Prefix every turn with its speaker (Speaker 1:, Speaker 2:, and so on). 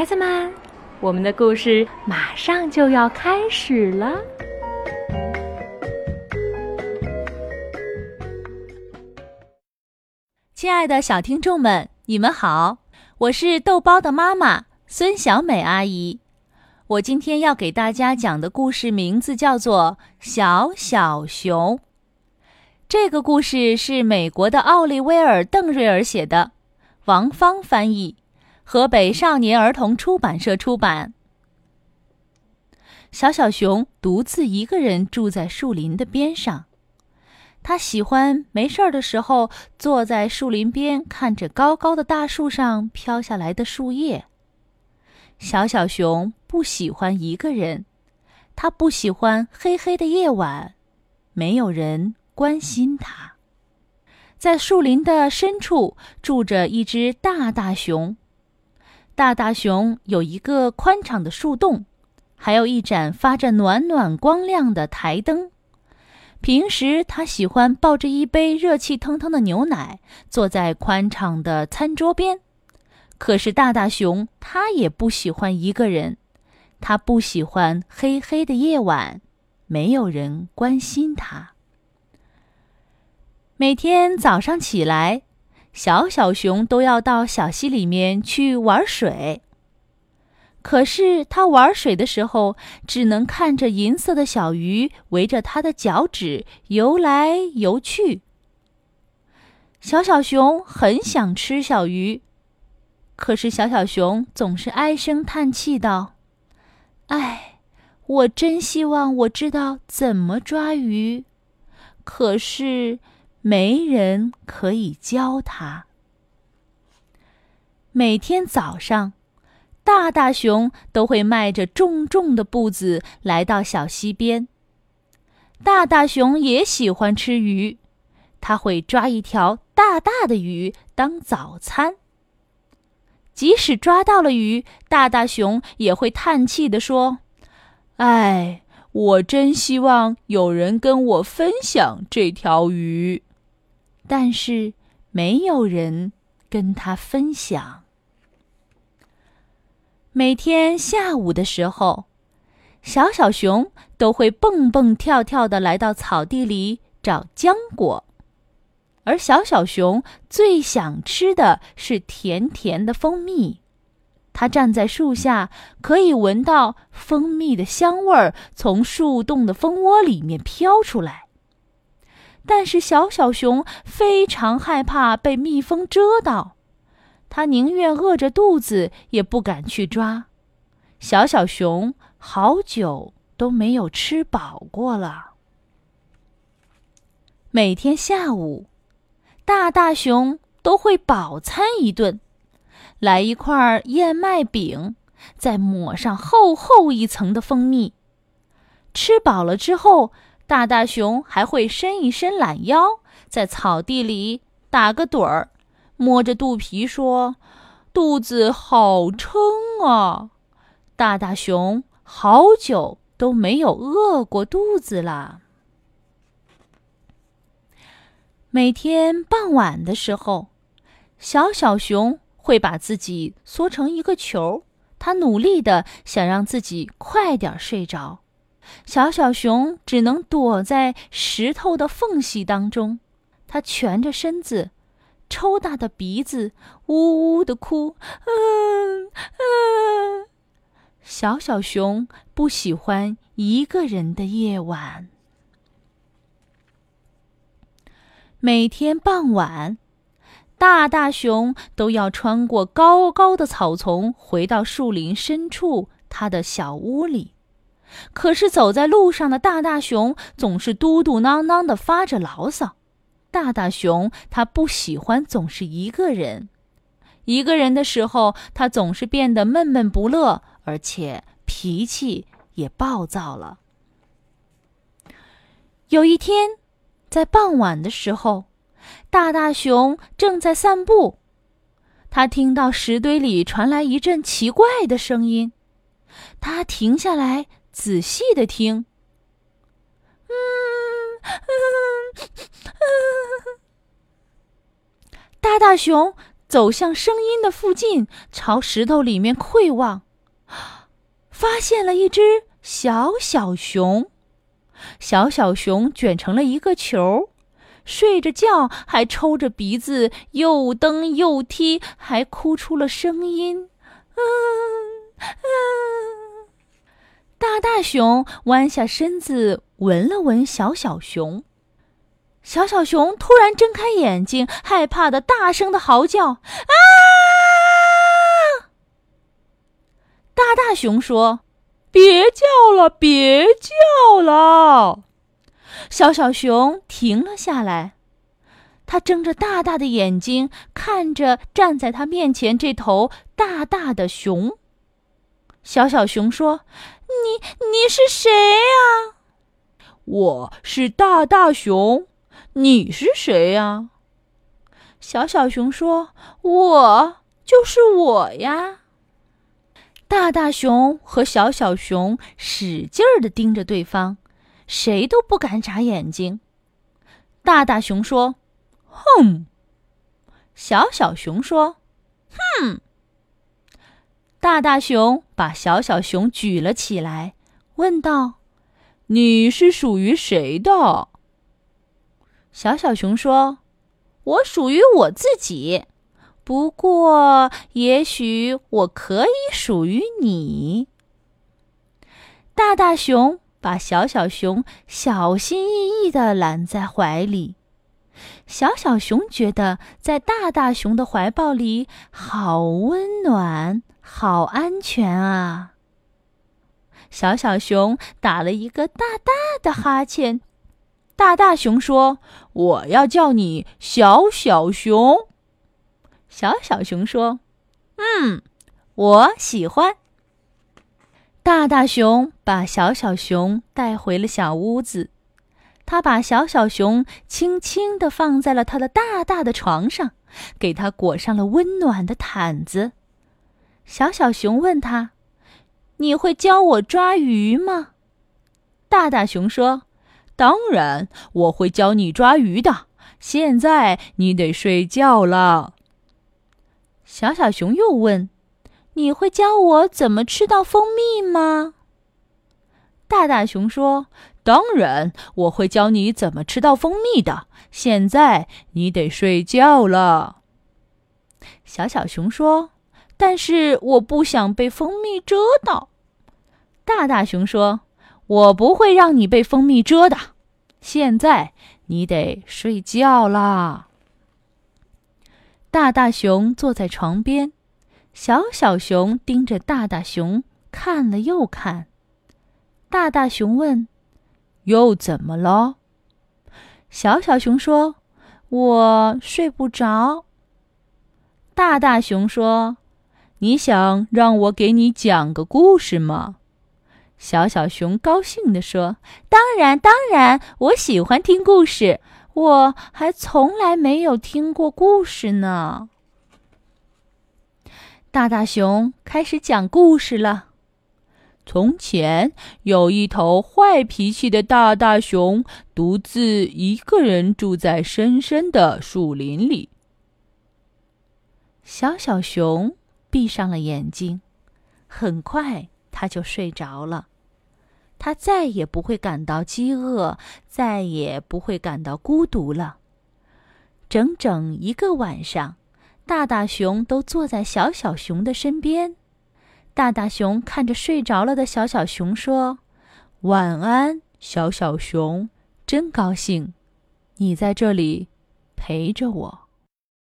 Speaker 1: 孩子们，我们的故事马上就要开始了。
Speaker 2: 亲爱的小听众们，你们好，我是豆包的妈妈孙小美阿姨。我今天要给大家讲的故事名字叫做《小小熊》。这个故事是美国的奥利威尔·邓瑞尔写的，王芳翻译，河北少年儿童出版社出版。小小熊独自一个人住在树林的边上。他喜欢没事儿的时候坐在树林边，看着高高的大树上飘下来的树叶。小小熊不喜欢一个人，他不喜欢黑黑的夜晚，没有人关心他。在树林的深处住着一只大大熊。大大熊有一个宽敞的树洞，还有一盏发着暖暖光亮的台灯。平时，他喜欢抱着一杯热气腾腾的牛奶，坐在宽敞的餐桌边。可是，大大熊他也不喜欢一个人，他不喜欢黑黑的夜晚，没有人关心他。每天早上起来，小小熊都要到小溪里面去玩水。可是它玩水的时候，只能看着银色的小鱼围着它的脚趾游来游去。小小熊很想吃小鱼，可是小小熊总是唉声叹气道：“唉，我真希望我知道怎么抓鱼，可是没人可以教他。”每天早上。大大熊都会迈着重重的步子来到小溪边。大大熊也喜欢吃鱼，他会抓一条大大的鱼当早餐。即使抓到了鱼，大大熊也会叹气地说：“哎，我真希望有人跟我分享这条鱼，但是没有人跟他分享。”每天下午的时候，小小熊都会蹦蹦跳跳的来到草地里找浆果，而小小熊最想吃的是甜甜的蜂蜜。它站在树下，可以闻到蜂蜜的香味儿从树洞的蜂窝里面飘出来。但是小小熊非常害怕被蜜蜂蛰到。它宁愿饿着肚子，也不敢去抓。小小熊好久都没有吃饱过了。每天下午，大大熊都会饱餐一顿，来一块燕麦饼，再抹上厚厚一层的蜂蜜。吃饱了之后，大大熊还会伸一伸懒腰，在草地里打个盹儿。摸着肚皮说：“肚子好撑啊！”大大熊好久都没有饿过肚子了。每天傍晚的时候，小小熊会把自己缩成一个球，他努力的想让自己快点睡着。小小熊只能躲在石头的缝隙当中，它蜷着身子。抽大的鼻子，呜呜的哭，嗯嗯。小小熊不喜欢一个人的夜晚。每天傍晚，大大熊都要穿过高高的草丛，回到树林深处他的小屋里。可是走在路上的大大熊总是嘟嘟囔囔的发着牢骚。大大熊他不喜欢总是一个人，一个人的时候，他总是变得闷闷不乐，而且脾气也暴躁了。有一天，在傍晚的时候，大大熊正在散步，他听到石堆里传来一阵奇怪的声音，他停下来仔细的听，嗯。大大熊走向声音的附近，朝石头里面窥望，发现了一只小小熊。小小熊卷成了一个球，睡着觉，还抽着鼻子，又蹬又踢，还哭出了声音。嗯嗯。大大熊弯下身子闻了闻小小熊，小小熊突然睁开眼睛，害怕的大声的嚎叫：“啊！”大大熊说。别叫了，别叫了！小小熊停了下来，他睁着大大的眼睛看着站在他面前这头大大的熊。小小熊说：“你你是谁呀？”“
Speaker 3: 我是大大熊。”“你是谁呀？”
Speaker 2: 小小熊说：“我就是我呀。”大大熊和小小熊使劲儿的盯着对方，谁都不敢眨眼睛。大大熊说：“哼。”小小熊说：“哼。”大大熊把小小熊举了起来，问道：“
Speaker 3: 你是属于谁的？”
Speaker 2: 小小熊说：“我属于我自己。”不过，也许我可以属于你。大大熊把小小熊小心翼翼地揽在怀里，小小熊觉得在大大熊的怀抱里好温暖、好安全啊。小小熊打了一个大大的哈欠，大大熊说：“
Speaker 3: 我要叫你小小熊。”
Speaker 2: 小小熊说：“嗯，我喜欢。”大大熊把小小熊带回了小屋子，他把小小熊轻轻地放在了他的大大的床上，给他裹上了温暖的毯子。小小熊问他：“你会教我抓鱼吗？”大大熊说：“
Speaker 3: 当然，我会教你抓鱼的。现在你得睡觉了。”
Speaker 2: 小小熊又问：“你会教我怎么吃到蜂蜜吗？”大大熊说：“
Speaker 3: 当然，我会教你怎么吃到蜂蜜的。现在你得睡觉了。”
Speaker 2: 小小熊说：“但是我不想被蜂蜜蛰到。”大大熊说：“我不会让你被蜂蜜蛰的。现在你得睡觉啦。”大大熊坐在床边，小小熊盯着大大熊看了又看。大大熊问：“
Speaker 3: 又怎么了？”
Speaker 2: 小小熊说：“我睡不着。”大大熊说：“
Speaker 3: 你想让我给你讲个故事吗？”
Speaker 2: 小小熊高兴地说：“当然，当然，我喜欢听故事。”我还从来没有听过故事呢。大大熊开始讲故事了。
Speaker 3: 从前有一头坏脾气的大大熊，独自一个人住在深深的树林里。
Speaker 2: 小小熊闭上了眼睛，很快他就睡着了。他再也不会感到饥饿，再也不会感到孤独了。整整一个晚上，大大熊都坐在小小熊的身边。大大熊看着睡着了的小小熊说：“晚安，小小熊，真高兴，你在这里陪着我。”